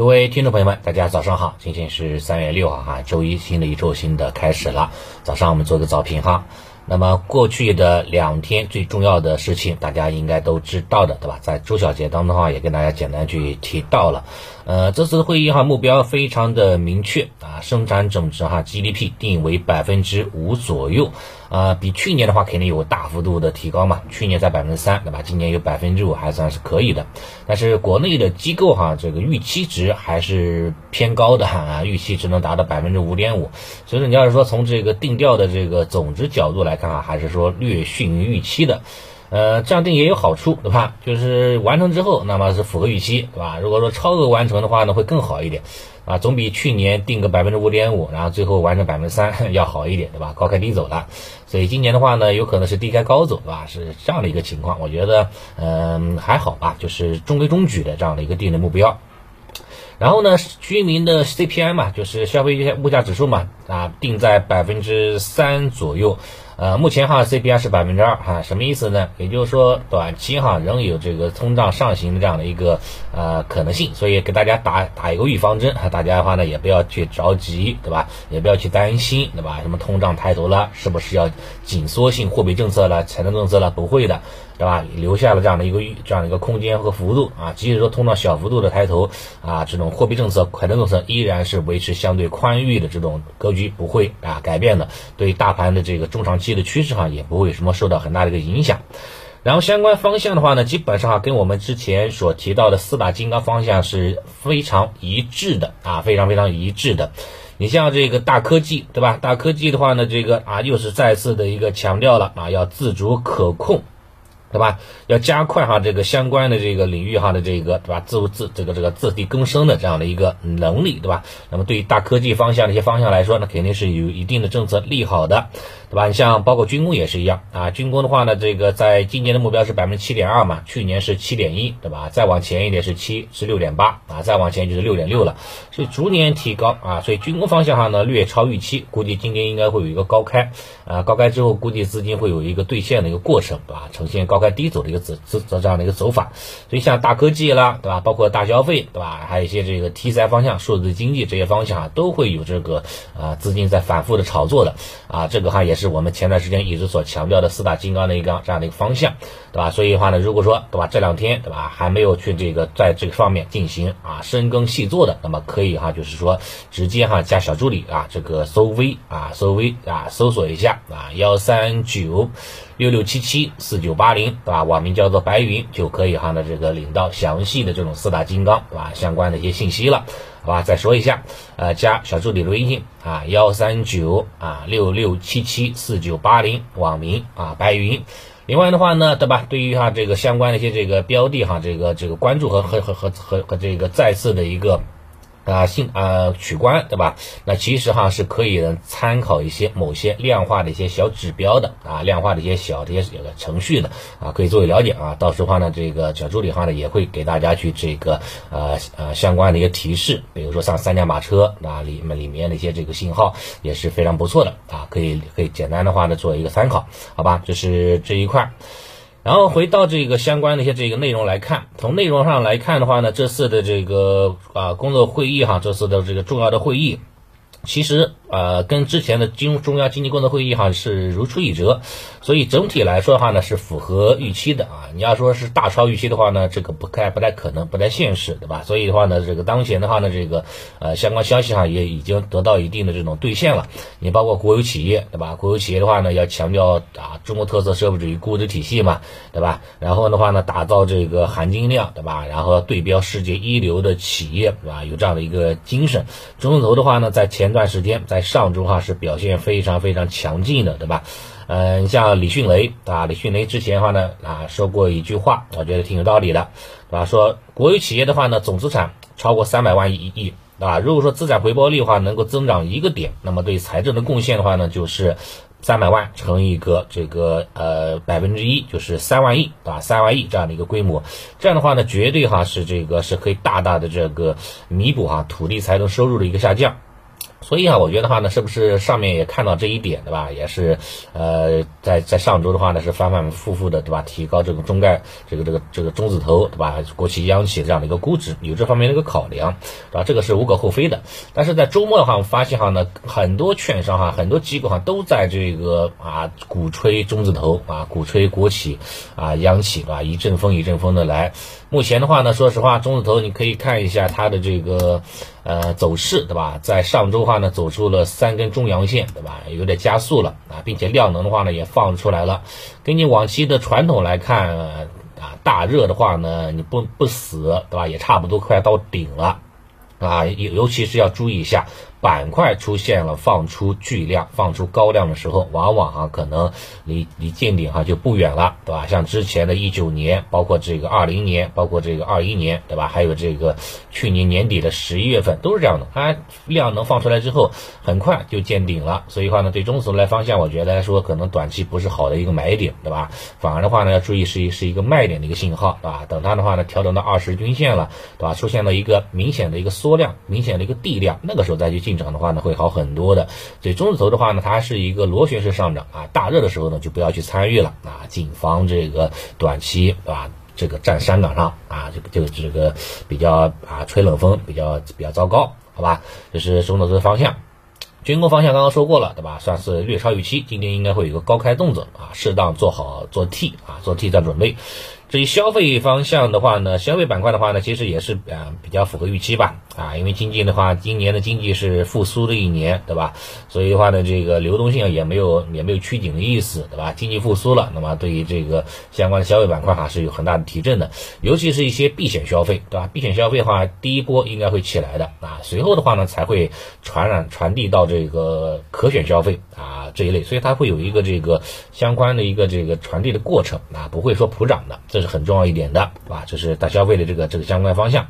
各位听众朋友们，大家早上好，今天是三月六号哈，周一，新的一周新的开始了。早上我们做个早评哈。那么过去的两天最重要的事情，大家应该都知道的，对吧？在周小节当中的话，也跟大家简单去提到了。呃，这次的会议哈，目标非常的明确啊，生产总值哈 GDP 定为百分之五左右。啊，比去年的话肯定有大幅度的提高嘛，去年在百分之三，对吧？今年有百分之五，还算是可以的。但是国内的机构哈，这个预期值还是偏高的哈，啊预期值能达到百分之五点五。所以说，你要是说从这个定调的这个总值角度来看啊，还是说略逊于预期的。呃，这样定也有好处，对吧？就是完成之后，那么是符合预期，对吧？如果说超额完成的话呢，会更好一点，啊，总比去年定个百分之五点五，然后最后完成百分之三 要好一点，对吧？高开低走了，所以今年的话呢，有可能是低开高走，对吧？是这样的一个情况，我觉得，嗯，还好吧，就是中规中矩的这样的一个定的目标。然后呢，居民的 CPI 嘛，就是消费物价指数嘛，啊，定在百分之三左右。呃，目前哈 CPI 是百分之二哈，什么意思呢？也就是说短期哈仍有这个通胀上行的这样的一个呃可能性，所以给大家打打一个预防针哈，大家的话呢也不要去着急，对吧？也不要去担心，对吧？什么通胀抬头了，是不是要紧缩性货币政策了、财政政策了？不会的，对吧？留下了这样的一个这样的一个空间和幅度啊，即使说通胀小幅度的抬头啊，这种货币政策、财政政策依然是维持相对宽裕的这种格局，不会啊改变的。对大盘的这个中长期。的趋势哈也不会什么受到很大的一个影响，然后相关方向的话呢，基本上哈跟我们之前所提到的四大金刚方向是非常一致的啊，非常非常一致的。你像这个大科技对吧？大科技的话呢，这个啊又是再次的一个强调了啊，要自主可控。对吧？要加快哈这个相关的这个领域哈的这个对吧？自自这个这个自力更生的这样的一个能力，对吧？那么对于大科技方向的一些方向来说，那肯定是有一定的政策利好的，对吧？你像包括军工也是一样啊，军工的话呢，这个在今年的目标是百分之七点二嘛，去年是七点一，对吧？再往前一点是七是六点八啊，再往前就是六点六了，所以逐年提高啊，所以军工方向哈呢略超预期，估计今年应该会有一个高开啊，高开之后估计资金会有一个兑现的一个过程，对吧？呈现高。开低走的一个走走这样的一个走法，所以像大科技啦，对吧？包括大消费，对吧？还有一些这个题材方向、数字经济这些方向啊，都会有这个啊资金在反复的炒作的啊。这个哈也是我们前段时间一直所强调的四大金刚的一个这样的一个方向，对吧？所以的话呢，如果说对吧，这两天对吧还没有去这个在这个方面进行啊深耕细作的，那么可以哈，就是说直接哈加小助理啊，这个搜微啊搜微啊搜索一下啊幺三九。六六七七四九八零，对吧？网名叫做白云，就可以哈的这个领到详细的这种四大金刚，对吧？相关的一些信息了，好吧？再说一下，呃，加小助理的微信啊，幺三九啊六六七七四九八零，网名啊白云。另外的话呢，对吧？对于哈这个相关的一些这个标的哈，这个这个关注和和和和和和这个再次的一个。啊，信啊取关对吧？那其实哈是可以参考一些某些量化的一些小指标的啊，量化的一些小的一些程序的啊，可以作为了解啊。到时候呢，这个小助理哈呢也会给大家去这个呃呃相关的一个提示，比如说像三驾马车啊里面里面的一些这个信号也是非常不错的啊，可以可以简单的话呢做一个参考，好吧？就是这一块。然后回到这个相关的一些这个内容来看，从内容上来看的话呢，这次的这个啊工作会议哈，这次的这个重要的会议，其实。呃，跟之前的经中央经济工作会议哈是如出一辙，所以整体来说的话呢是符合预期的啊。你要说是大超预期的话呢，这个不太不太可能，不太现实，对吧？所以的话呢，这个当前的话呢，这个呃相关消息哈也已经得到一定的这种兑现了。你包括国有企业，对吧？国有企业的话呢，要强调啊中国特色社会主义估值体系嘛，对吧？然后的话呢，打造这个含金量，对吧？然后对标世界一流的企业，对吧？有这样的一个精神。中字头的话呢，在前段时间在上周哈是表现非常非常强劲的，对吧？嗯，像李迅雷啊，李迅雷之前的话呢啊说过一句话，我觉得挺有道理的，对吧？说国有企业的话呢，总资产超过三百万亿亿，对吧？如果说资产回报率的话能够增长一个点，那么对财政的贡献的话呢，就是三百万乘以一个这个呃百分之一，就是三万亿，对吧？三万亿这样的一个规模，这样的话呢，绝对哈是这个是可以大大的这个弥补哈土地财政收入的一个下降。所以啊，我觉得话呢，是不是上面也看到这一点，对吧？也是，呃，在在上周的话呢，是反反复复的，对吧？提高这个中概这个这个这个中字头，对吧？国企央企这样的一个估值，有这方面的一个考量，对吧？这个是无可厚非的。但是在周末的话，我们发现哈呢，很多券商哈，很多机构哈，都在这个啊鼓吹中字头啊，鼓吹国企啊，央企，对吧？一阵风一阵风的来。目前的话呢，说实话，中字头你可以看一下它的这个呃走势，对吧？在上周的话呢，走出了三根中阳线，对吧？有点加速了啊，并且量能的话呢也放出来了。根据往期的传统来看啊，大热的话呢，你不不死，对吧？也差不多快到顶了啊，尤尤其是要注意一下。板块出现了放出巨量、放出高量的时候，往往啊可能离离见顶哈就不远了，对吧？像之前的一九年，包括这个二零年，包括这个二一年，对吧？还有这个去年年底的十一月份都是这样的，它量能放出来之后，很快就见顶了。所以话呢，对中字来方向，我觉得来说可能短期不是好的一个买点，对吧？反而的话呢，要注意是一是一个卖点的一个信号，对吧？等它的话呢调整到二十均线了，对吧？出现了一个明显的一个缩量、明显的一个地量，那个时候再去进。进场的话呢，会好很多的。所以中字头的话呢，它是一个螺旋式上涨啊，大热的时候呢，就不要去参与了啊，谨防这个短期对吧？这个站山岗上啊，这个就这个比较啊吹冷风，比较比较糟糕，好吧？这是中字头的方向。军工方向刚刚说过了，对吧？算是略超预期，今天应该会有一个高开动作啊，适当做好做 T 啊，做 T 战准备。至于消费方向的话呢，消费板块的话呢，其实也是啊比较符合预期吧啊，因为经济的话，今年的经济是复苏的一年，对吧？所以的话呢，这个流动性也没有也没有趋紧的意思，对吧？经济复苏了，那么对于这个相关的消费板块哈是有很大的提振的，尤其是一些避险消费，对吧？避险消费的话，第一波应该会起来的啊，随后的话呢才会传染传递到这个可选消费啊这一类，所以它会有一个这个相关的一个这个传递的过程啊，不会说普涨的。这是很重要一点的，啊，这是大消费的这个这个相关方向。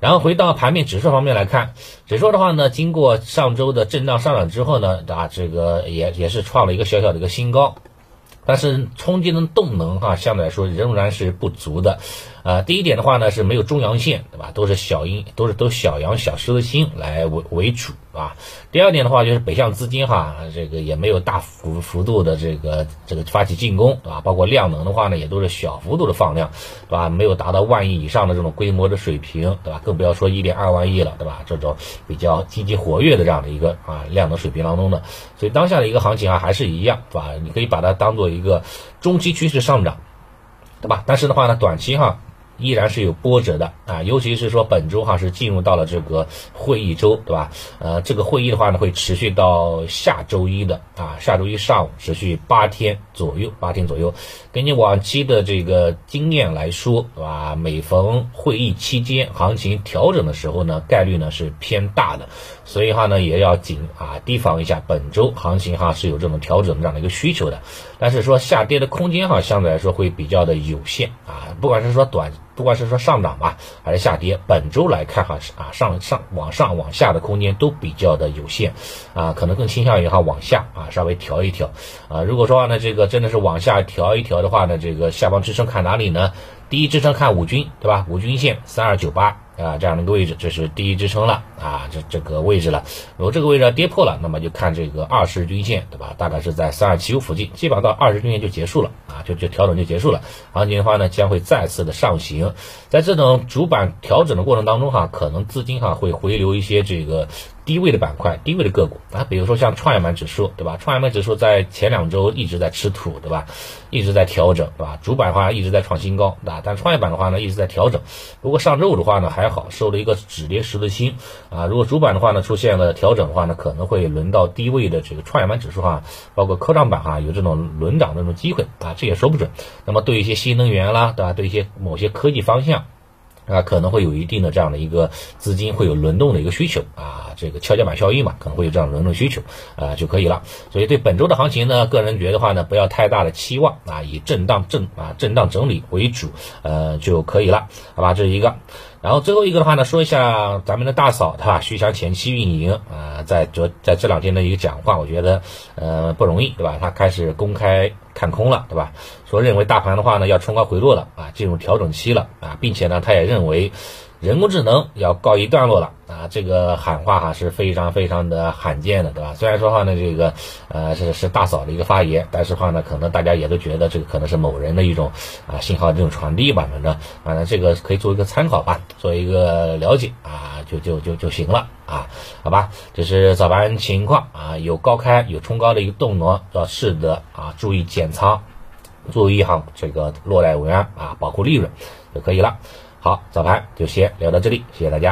然后回到盘面指数方面来看，指数的话呢，经过上周的震荡上涨之后呢，啊，这个也也是创了一个小小的一个新高，但是冲击的动能哈，相对来说仍然是不足的。呃，第一点的话呢是没有中阳线，对吧？都是小阴，都是都小阳小狮子星来为为主。啊，第二点的话就是北向资金哈，这个也没有大幅幅度的这个这个发起进攻，对吧？包括量能的话呢，也都是小幅度的放量，对吧？没有达到万亿以上的这种规模的水平，对吧？更不要说一点二万亿了，对吧？这种比较积极活跃的这样的一个啊量能水平当中的，所以当下的一个行情啊还是一样，对吧？你可以把它当做一个中期趋势上涨，对吧？但是的话呢，短期哈。依然是有波折的啊，尤其是说本周哈是进入到了这个会议周，对吧？呃，这个会议的话呢会持续到下周一的啊，下周一上午持续八天左右，八天左右。根据往期的这个经验来说，对吧？每逢会议期间行情调整的时候呢，概率呢是偏大的，所以哈呢也要谨啊提防一下，本周行情哈是有这种调整这样的一个需求的，但是说下跌的空间哈相对来说会比较的有限啊，不管是说短。不管是说上涨吧，还是下跌，本周来看哈，啊上上往上往下的空间都比较的有限，啊可能更倾向于哈往下啊稍微调一调，啊如果说呢这个真的是往下调一调的话呢，这个下方支撑看哪里呢？第一支撑看五均对吧？五均线三二九八。啊，这样的一个位置，这是第一支撑了啊，这这个位置了。如果这个位置要跌破了，那么就看这个二十日均线，对吧？大概是在三二七五附近，基本上到二十均线就结束了啊，就就调整就结束了。行情的话呢，将会再次的上行。在这种主板调整的过程当中哈，可能资金哈会回流一些这个。低位的板块，低位的个股啊，比如说像创业板指数，对吧？创业板指数在前两周一直在吃土，对吧？一直在调整，对吧？主板的话一直在创新高，对吧？但创业板的话呢一直在调整。不过上周五的话呢还好，收了一个止跌十字星啊。如果主板的话呢出现了调整的话呢，可能会轮到低位的这个创业板指数哈，包括科创板哈有这种轮涨的这种机会啊，这也说不准。那么对一些新能源啦，对吧？对一些某些科技方向。啊，可能会有一定的这样的一个资金会有轮动的一个需求啊，这个跷跷板效应嘛，可能会有这样轮动需求啊就可以了。所以对本周的行情呢，个人觉得话呢，不要太大的期望啊，以震荡震啊震荡整理为主，呃就可以了，好吧？这是一个。然后最后一个的话呢，说一下咱们的大嫂，对吧？徐翔前期运营啊，在昨在这两天的一个讲话，我觉得呃不容易，对吧？他开始公开看空了，对吧？说认为大盘的话呢要冲高回落了啊，进入调整期了啊，并且呢他也认为人工智能要告一段落了啊，这个喊话哈是非常非常的罕见的，对吧？虽然说话呢，这个呃是是大嫂的一个发言，但是话呢，可能大家也都觉得这个可能是某人的一种啊信号的这种传递吧，反正反正这个可以做一个参考吧，做一个了解啊，就就就就行了啊，好吧？这是早盘情况啊，有高开有冲高的一个动能，要适得啊，注意减仓，注意哈这个落袋为安啊，保护利润就可以了。好，早盘就先聊到这里，谢谢大家。